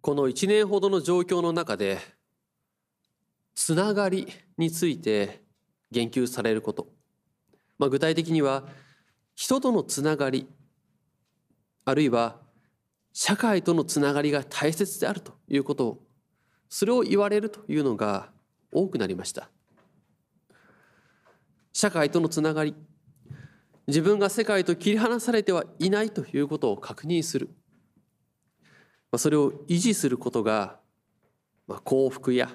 この1年ほどの状況の中でつながりについて言及されること、まあ、具体的には人とのつながりあるいは社会とのつながりが大切であるということをそれを言われるというのが多くなりました。社会とのつながり。自分が世界と切り離されてはいないということを確認する。まあそれを維持することがまあ幸福や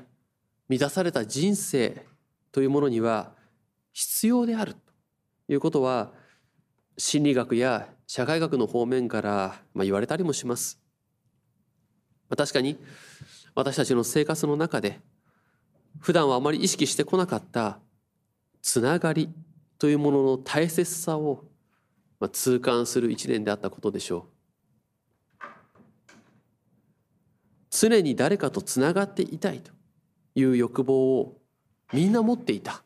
満たされた人生というものには必要であるということは心理学や社会学の方面から言われたりもします。まあ確かに私たちの生活の中で普段はあまり意識してこなかったつながりというものの大切さを痛感する一年であったことでしょう。常に誰かとつながっていたいという欲望をみんな持っていた。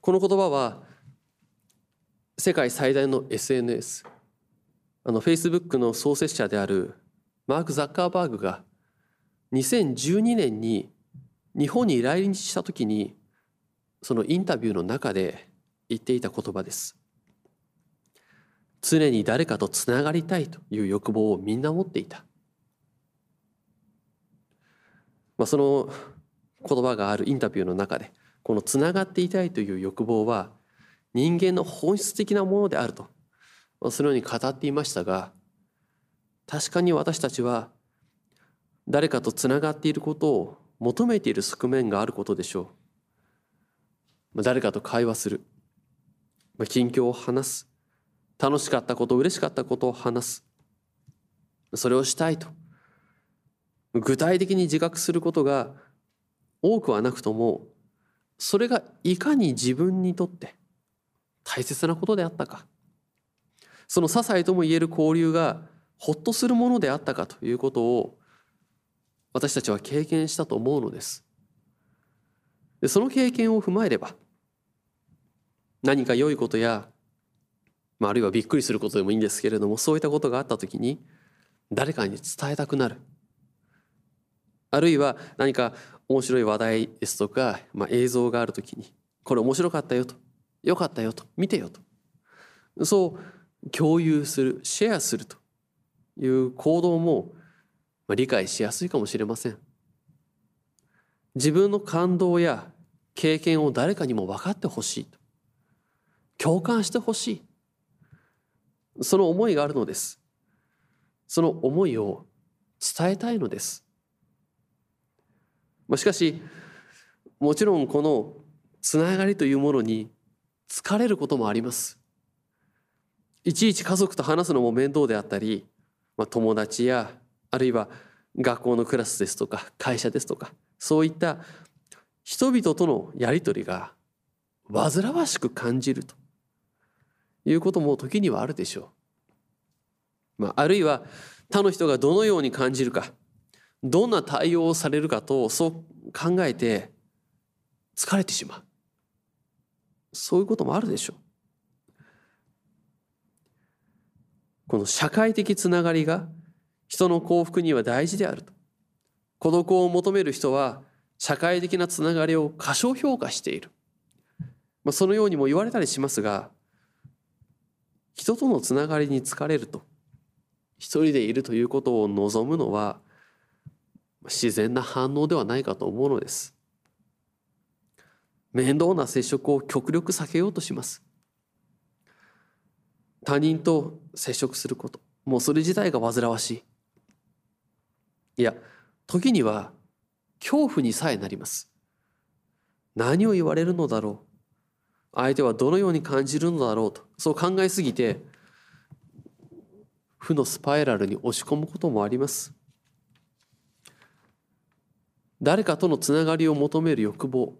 この言葉は世界最大の SNS あのフェイスブックの創設者であるマーク・ザッカーバーグが2012年に日本に来日した時にそのインタビューの中で言っていた言葉です常に誰かとつながりたいという欲望をみんな持っていた、まあ、その言葉があるインタビューの中でこのつながっていたいという欲望は人間の本質的なものであるとそのように語っていましたが確かに私たちは誰かとつながっていることを求めている側面があることでしょう。誰かと会話する。近況を話す。楽しかったこと、嬉しかったことを話す。それをしたいと。具体的に自覚することが多くはなくとも、それがいかに自分にとって大切なことであったか。その些細とも言える交流がほっとするものであったかということを私たちは経験したと思うのです。でその経験を踏まえれば何か良いことや、まあ、あるいはびっくりすることでもいいんですけれどもそういったことがあった時に誰かに伝えたくなるあるいは何か面白い話題ですとか、まあ、映像がある時にこれ面白かったよとよかったよと見てよと。そう共有するシェアするという行動も理解しやすいかもしれません。自分の感動や経験を誰かにも分かってほしい共感してほしい。その思いがあるのです。その思いを伝えたいのです。まあしかしもちろんこのつながりというものに疲れることもありますいちいち家族と話すのも面倒であったり、まあ、友達やあるいは学校のクラスですとか会社ですとかそういった人々とのやり取りが煩わしく感じるということも時にはあるでしょう。まあ、あるいは他の人がどのように感じるかどんな対応をされるかとそう考えて疲れてしまうそういうこともあるでしょう。この社会的つながりが人の幸福には大事であると。孤独を求める人は社会的なつながりを過小評価している。まあ、そのようにも言われたりしますが、人とのつながりに疲れると、一人でいるということを望むのは、自然な反応ではないかと思うのです。面倒な接触を極力避けようとします。他人と接触すること、もうそれ自体が煩わしい。いや時には恐怖にさえなります何を言われるのだろう相手はどのように感じるのだろうとそう考えすぎて負のスパイラルに押し込むこともあります誰かとのつながりを求める欲望。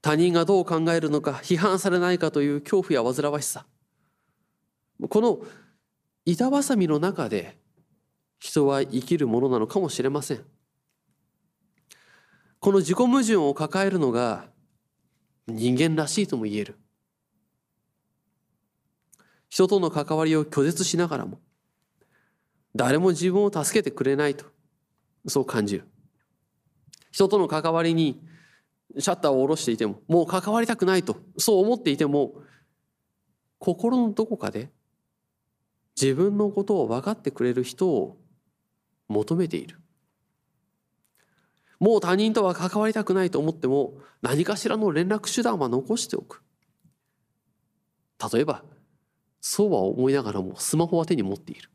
他人がどう考えるのか批判されないかという恐怖や煩わしさ。この板挟みの中で人は生きるものなのかもしれません。この自己矛盾を抱えるのが人間らしいとも言える。人との関わりを拒絶しながらも誰も自分を助けてくれないと。そう感じる。人との関わりにシャッターを下ろしていてももう関わりたくないとそう思っていても心のどこかで自分のことを分かってくれる人を求めている。もう他人とは関わりたくないと思っても何かしらの連絡手段は残しておく。例えばそうは思いながらもスマホは手に持っている。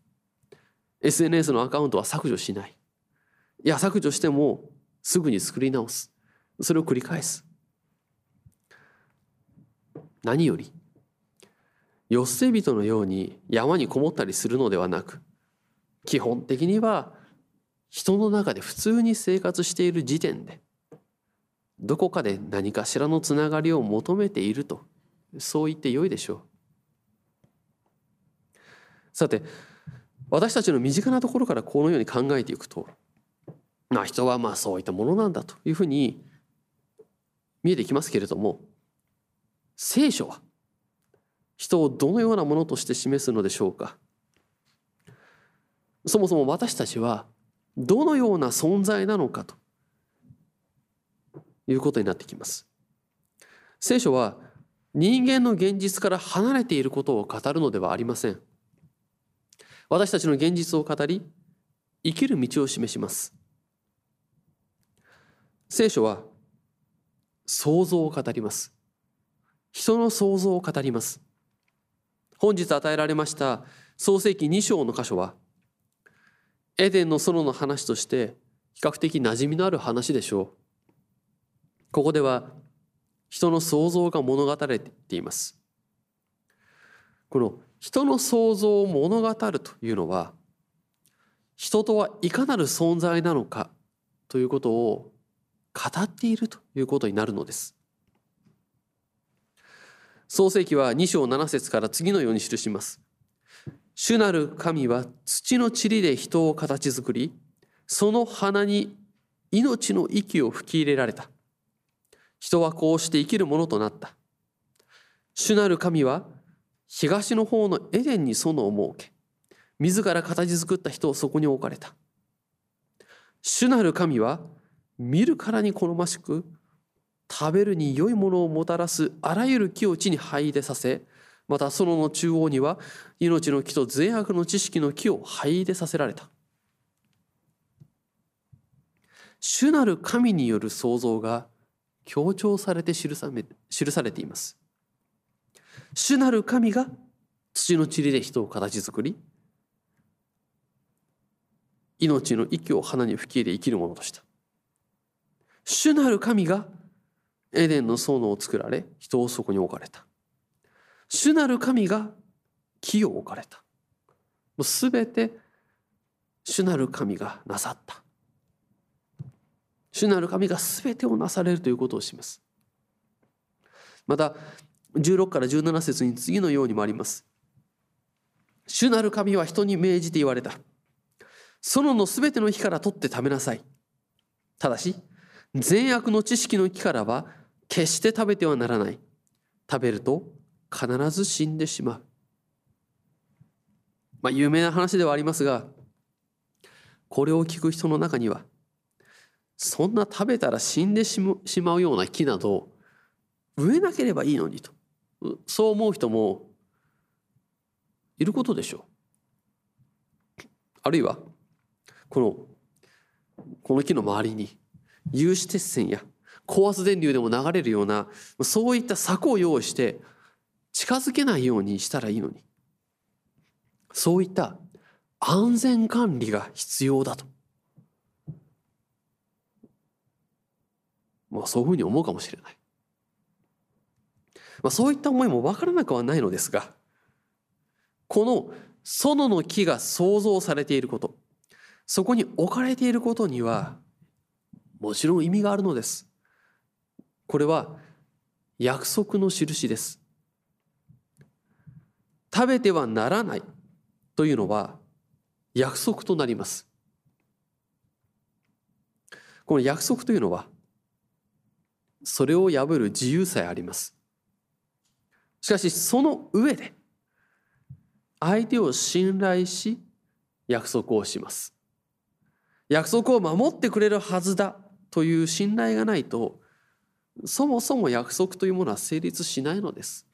SNS のアカウントは削除しない。いや削除してもすぐに作り直す。それを繰り返す。何よりよっせ人のように山にこもったりするのではなく基本的には人の中で普通に生活している時点でどこかで何かしらのつながりを求めているとそう言ってよいでしょう。さて私たちの身近なところからこのように考えていくとまあ人はまあそういったものなんだというふうに見えてきますけれども聖書は人をどのようなものとして示すのでしょうかそもそも私たちはどのような存在なのかということになってきます。聖書は人間の現実から離れていることを語るのではありません。私たちの現実を語り、生きる道を示します。聖書は想像を語ります。人の想像を語ります。本日与えられました創世記2章の箇所はエデンの園の話として比較的馴染みのある話でしょう。ここでは人の想像が物語れています。この人の想像を物語るというのは人とはいかなる存在なのかということを語っているということになるのです。創世記は2章7節から次のように記します。主なる神は土の塵で人を形作り、その鼻に命の息を吹き入れられた。人はこうして生きるものとなった。主なる神は東の方のエデンに園を設け、自ら形作った人をそこに置かれた。主なる神は見るからに好ましく、食べるに良いものをもたらすあらゆる木を地に這い出させ、また園の中央には命の木と善悪の知識の木を灰い出させられた。主なる神による創造が強調されて記さ記されています。主なる神が土の塵で人を形作り命の息を花に吹き入れ生きるものとした。主なる神がエデンの園を作られ人をそこに置かれた主なる神が木を置かれた。すべて主なる神がなさった。主なる神がすべてをなされるということを示す。また、16から17節に次のようにもあります。主なる神は人に命じて言われた。園のすべての木から取って食べなさい。ただし、善悪の知識の木からは決して食べてはならない。食べると必ず死んでしまう。まあ、有名な話ではありますが、これを聞く人の中には、そんな食べたら死んでしまうような木など植えなければいいのにと、そう思う人もいることでしょう。あるいは、この、この木の周りに有刺鉄線や高圧電流でも流れるようなそういった柵を用意して近づけないようにしたらいいのに。そういった安全管理が必要だと。まあそういうふうに思うかもしれない、まあ、そういった思いも分からなくはないのですがこの園の木が創造されていることそこに置かれていることにはもちろん意味があるのですこれは約束の印です食べてはならないというのは約束となります。この約束というのはそれを破る自由さえあります。しかしその上で相手を信頼し約束をします約束を守ってくれるはずだという信頼がないとそもそも約束というものは成立しないのです。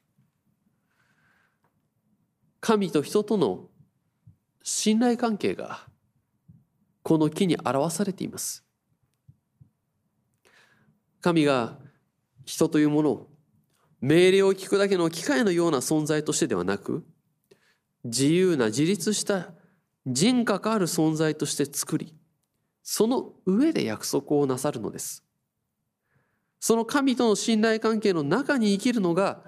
神と人との信頼関係がこの木に表されています。神が人というものを命令を聞くだけの機械のような存在としてではなく自由な自立した人格ある存在として作りその上で約束をなさるのです。その神との信頼関係の中に生きるのが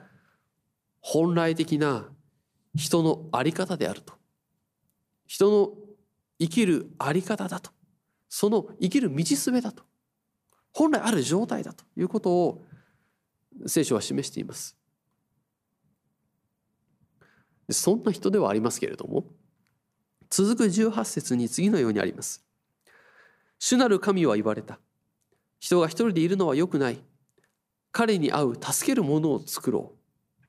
本来的な人の在り方であると。人の生きる在り方だと。その生きる道すべだと。本来ある状態だということを聖書は示しています。そんな人ではありますけれども続く18節に次のようにあります。主なる神は言われた。人が一人でいるのは良くない。彼に合う助けるものを作ろう。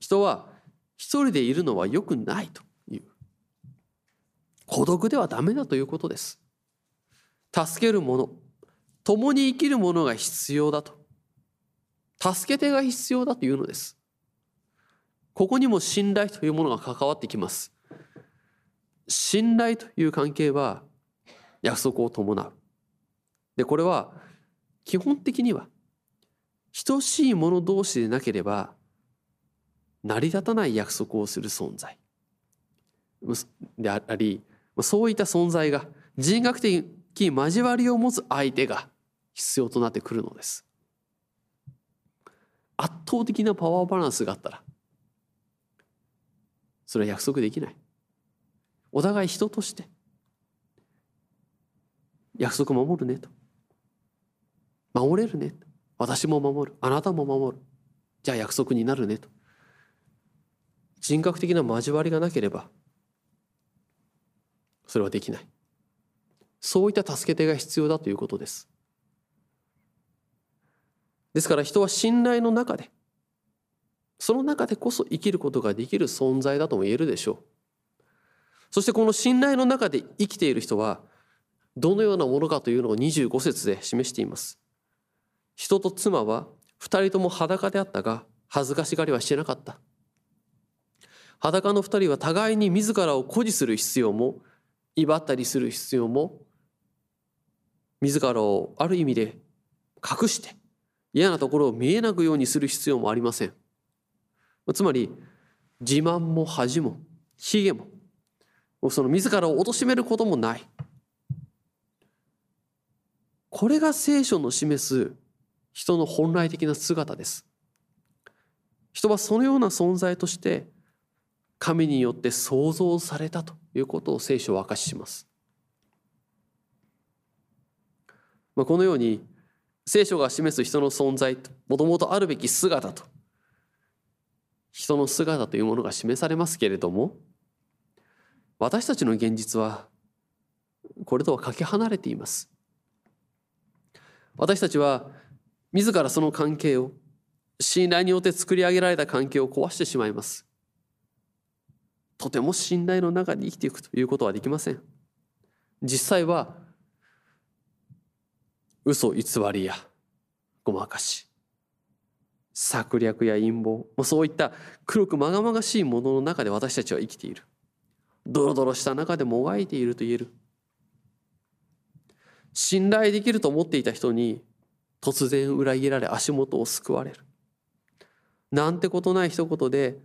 人は一人でいるのは良くないという。孤独ではダメだということです。助けるもの。共に生きるものが必要だと。助け手が必要だというのです。ここにも信頼というものが関わってきます。信頼という関係は約束を伴う。でこれは基本的には等しい者同士でなければ成り立たない約束をする存在。でありそういった存在が人格的交わりを持つ相手が必要となってくるのです。圧倒的なパワーバランスがあったらそれは約束できない。お互い人として約束守るねと。守れるね。私も守る。あなたも守る。じゃあ約束になるねと。人格的な交わりがなければそれはできない。そういった助け手が必要だということです。ですから人は信頼の中でその中でこそ生きることができる存在だとも言えるでしょう。そしてこの信頼の中で生きている人はどのようなものかというのを25節で示しています。人と妻は二人とも裸であったが恥ずかしがりはしてなかった。裸の二人は互いに自らを誇示する必要も威張ったりする必要も自らをある意味で隠して嫌なところを見えなくようにする必要もありません。つまり自慢も恥も卑下もその自らを貶めることもない。これが聖書の示す人の本来的な姿です人はそのような存在として神によって創造されたということを聖書は明かしします。まあ、このように聖書が示す人の存在ともともとあるべき姿と人の姿というものが示されますけれども私たちの現実はこれとはかけ離れています。私たちは自らその関係を信頼によって作り上げられた関係を壊してしまいます。とても信頼の中に生きていくということはできません。実際は嘘偽りやごまかし策略や陰謀そういった黒くまがまがしいものの中で私たちは生きているドロドロした中でもがいていると言える信頼できると思っていた人に突然裏切られ足元を救われる。なんてことない一言で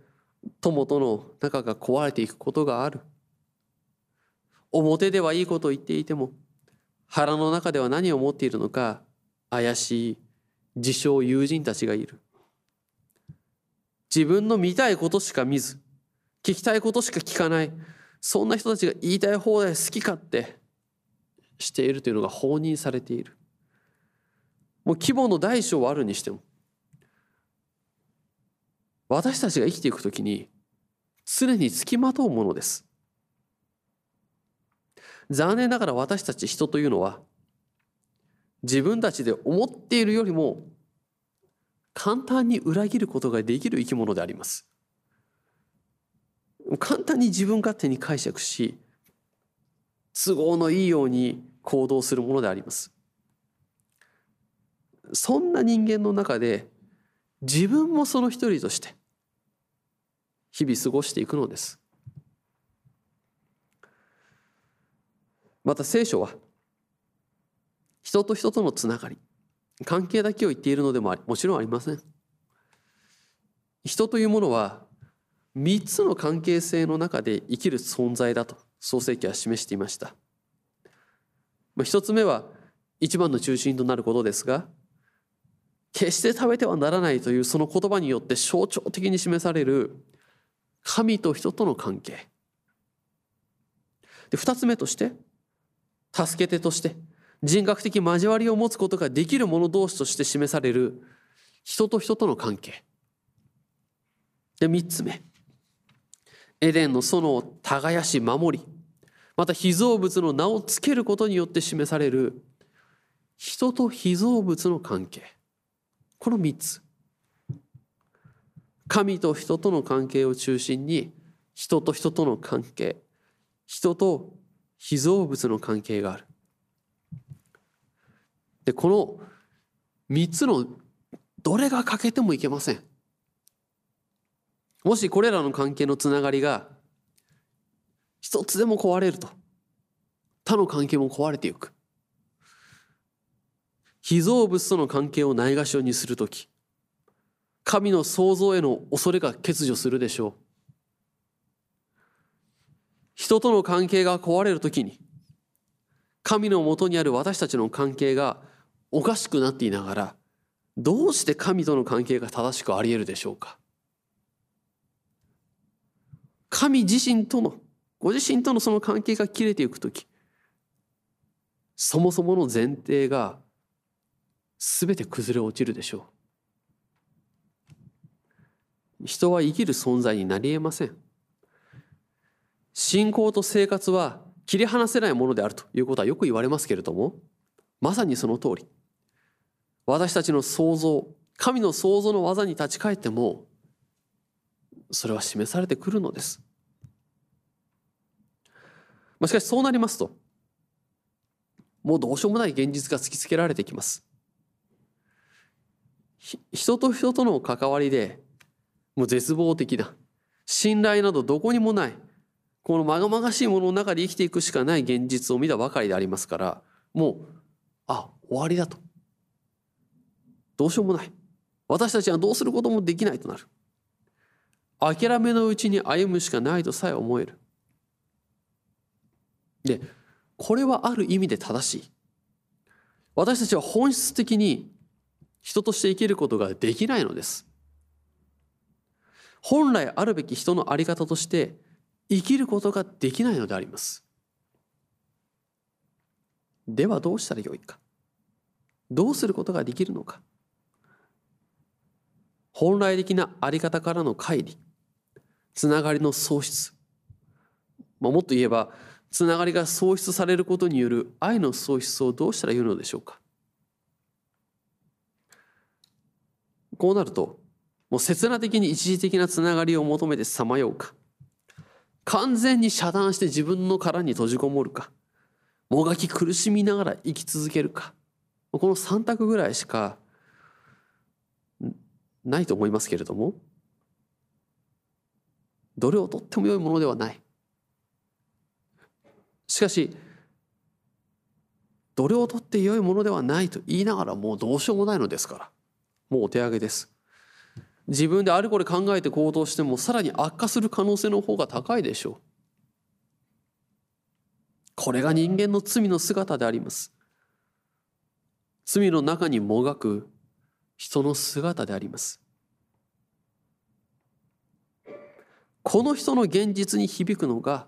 友との仲が壊れていくことがある。表ではいいことを言っていても腹の中では何を持っているのか怪しい自称友人たちがいる。自分の見たいことしか見ず聞きたいことしか聞かない。そんな人たちが言いたい放題好き勝手しているというのが放任されている。もう規模の大小はあるにしても私たちが生きていくときに常につきまとうものです。残念ながら私たち人というのは自分たちで思っているよりも簡単に裏切ることができる生き物であります。簡単に自分勝手に解釈し都合のいいように行動するものであります。そんな人間の中で自分もその一人として日々過ごしていくのです。また聖書は人と人とのつながり関係だけを言っているのでももちろんありません。人というものは3つの関係性の中で生きる存在だと創世記は示していました。1つ目は一番の中心となることですが決して食べてはならないというその言葉によって象徴的に示される神と人との関係。で2つ目として助け手として人格的交わりを持つことができる者同士として示される人と人との関係。で3つ目。エデンの園を耕し守りまた被造物の名をつけることによって示される人と被造物の関係。この3つ。神と人との関係を中心に人と人との関係人と被造物の関係がある。でこの3つのどれが欠けてもいけません。もしこれらの関係のつながりが一つでも壊れると。他の関係も壊れていく。被造物との関係をないがしろにするとき神の創造への恐れが欠如するでしょう。人との関係が壊れるときに神のもとにある私たちの関係がおかしくなっていながらどうして神との関係が正しくあり得るでしょうか。神自身とのご自身とのその関係が切れていく時そもそもの前提が全て崩れ落ちるでしょう。人は生きる存在になり得ません。信仰と生活は切り離せないものであるということはよく言われますけれどもまさにその通り。私たちの創造神の創造の技に立ち返ってもそれは示されてくるのです。まあ、しかしそうなりますともうどうしようもない現実が突きつけられてきます。人と人との関わりでもう絶望的な信頼などどこにもないこのまがまがしいものの中で生きていくしかない現実を見たばかりでありますからもうあ終わりだとどうしようもない私たちはどうすることもできないとなる諦めのうちに歩むしかないとさえ思える。で、これはある意味で正しい。私たちは本質的に人として生きることができないのです。本来あるべき人の在り方として生きることができないのであります。ではどうしたらよいか。どうすることができるのか。本来的な在り方からの乖離。つながりの喪失、まあ、もっと言えばつながりが喪失されることによる愛の喪失をどうしたらよいのでしょうか。こうなるともう刹那的に一時的なつながりを求めてさまようか。完全に遮断して自分の殻に閉じこもるか。もがき苦しみながら生き続けるか。この3択ぐらいしかないと思いますけれども。どれをとっても良いものではない。しかしどれをとって良いものではないと言いながらもうどうしようもないのですから。もうお手上げです。自分であれこれ考えて行動してもさらに悪化する可能性の方が高いでしょう。これが人間の罪の姿であります。罪の中にもがく人の姿であります。この人の現実に響くのが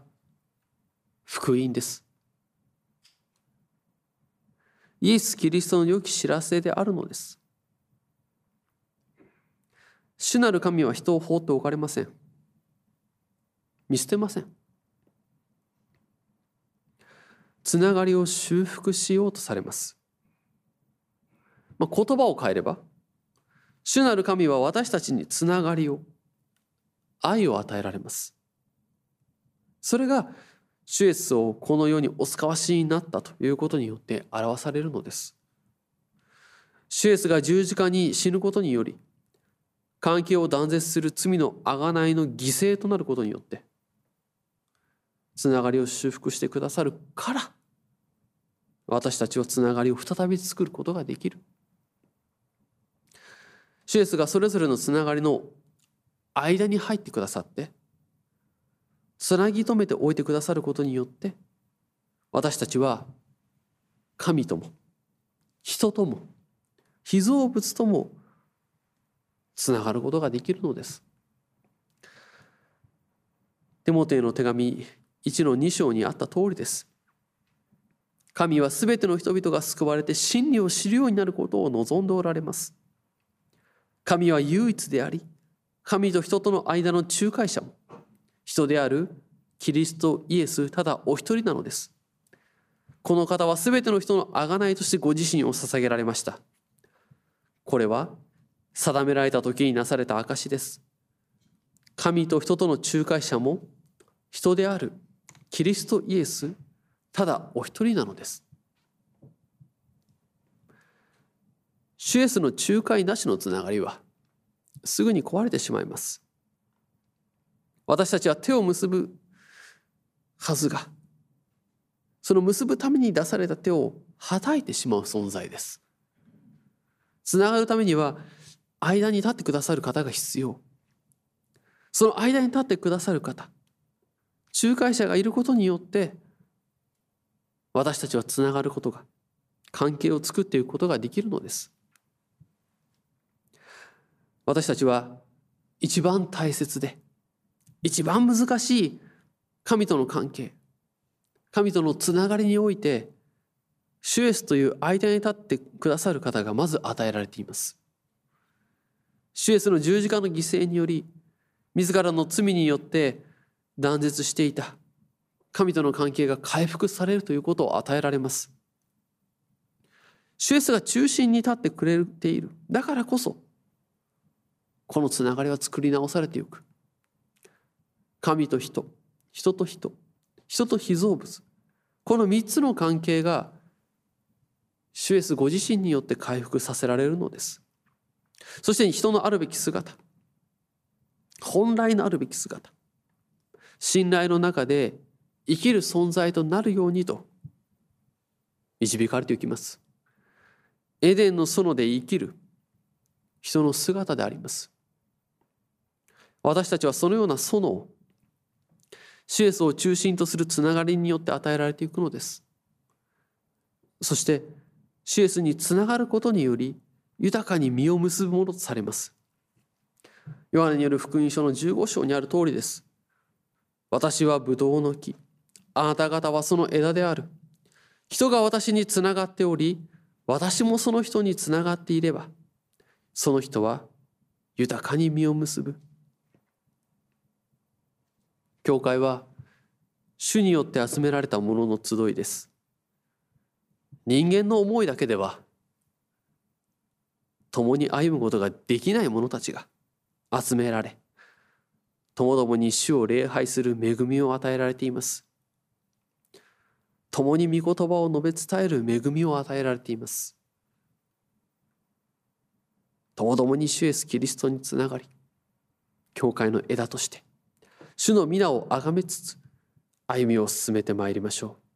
福音です。イエス・キリストの良き知らせであるのです。主なる神は人を放っておかれません。見捨てません。つながりを修復しようとされます。まあ、言葉を変えれば、主なる神は私たちにつながりを愛を与えられます。それが主イエスをこの世にお使わしになったということによって表されるのです。主イエスが十字架に死ぬことにより関係を断絶する罪の贖いの犠牲となることによってつながりを修復してくださるから私たちはつながりを再び作ることができる。主イエスがそれぞれのつながりの間に入ってくださってつなぎ止めておいてくださることによって私たちは神とも人とも被造物ともつながることができるのです。テモテへの手紙1の2章にあった通りです。神はすべての人々が救われて真理を知るようになることを望んでおられます。神は唯一であり、神と人との間の仲介者も、人であるキリストイエスただお一人なのです。この方はすべての人の贖いとしてご自身を捧げられました。これは定められた時になされた証です。神と人との仲介者も人であるキリストイエスただお一人なのです。主イエスの仲介なしのつながりはすぐに壊れてしまいます。私たちは手を結ぶはずがその結ぶために出された手をはたいてしまう存在です。つながるためには間に立ってくださる方が必要。その間に立ってくださる方、仲介者がいることによって私たちはつながることが関係を作っていくことができるのです私たちは一番大切で一番難しい神との関係神とのつながりにおいて主イエスという間に立ってくださる方がまず与えられています主イエスの十字架の犠牲により自らの罪によって断絶していた神との関係が回復されるということを与えられます。主イエスが中心に立ってくれている。だからこそ、このつながりは作り直されていく。神と人、人と人、人と被造物。この三つの関係が、主イエスご自身によって回復させられるのです。そして人のあるべき姿。本来のあるべき姿。信頼の中で生きる存在となるようにと導かれていきます。エデンの園で生きる人の姿であります。私たちはそのような園をシエスを中心とするつながりによって与えられていくのです。そしてシエスにつながることにより豊かに実を結ぶものとされます。ヨハネによる福音書の15章にある通りです。私はブドウの木、あなた方はその枝である。人が私につながっており、私もその人につながっていれば、その人は豊かに実を結ぶ。教会は主によって集められたものの集いです。人間の思いだけでは共に歩むことができない者たちが集められともどもに主を礼拝する恵みを与えられています共に御言葉を述べ伝える恵みを与えられています。ともどもに主イエスキリストにつながり、教会の枝として、主の皆をあがめつつ、歩みを進めてまいりましょう。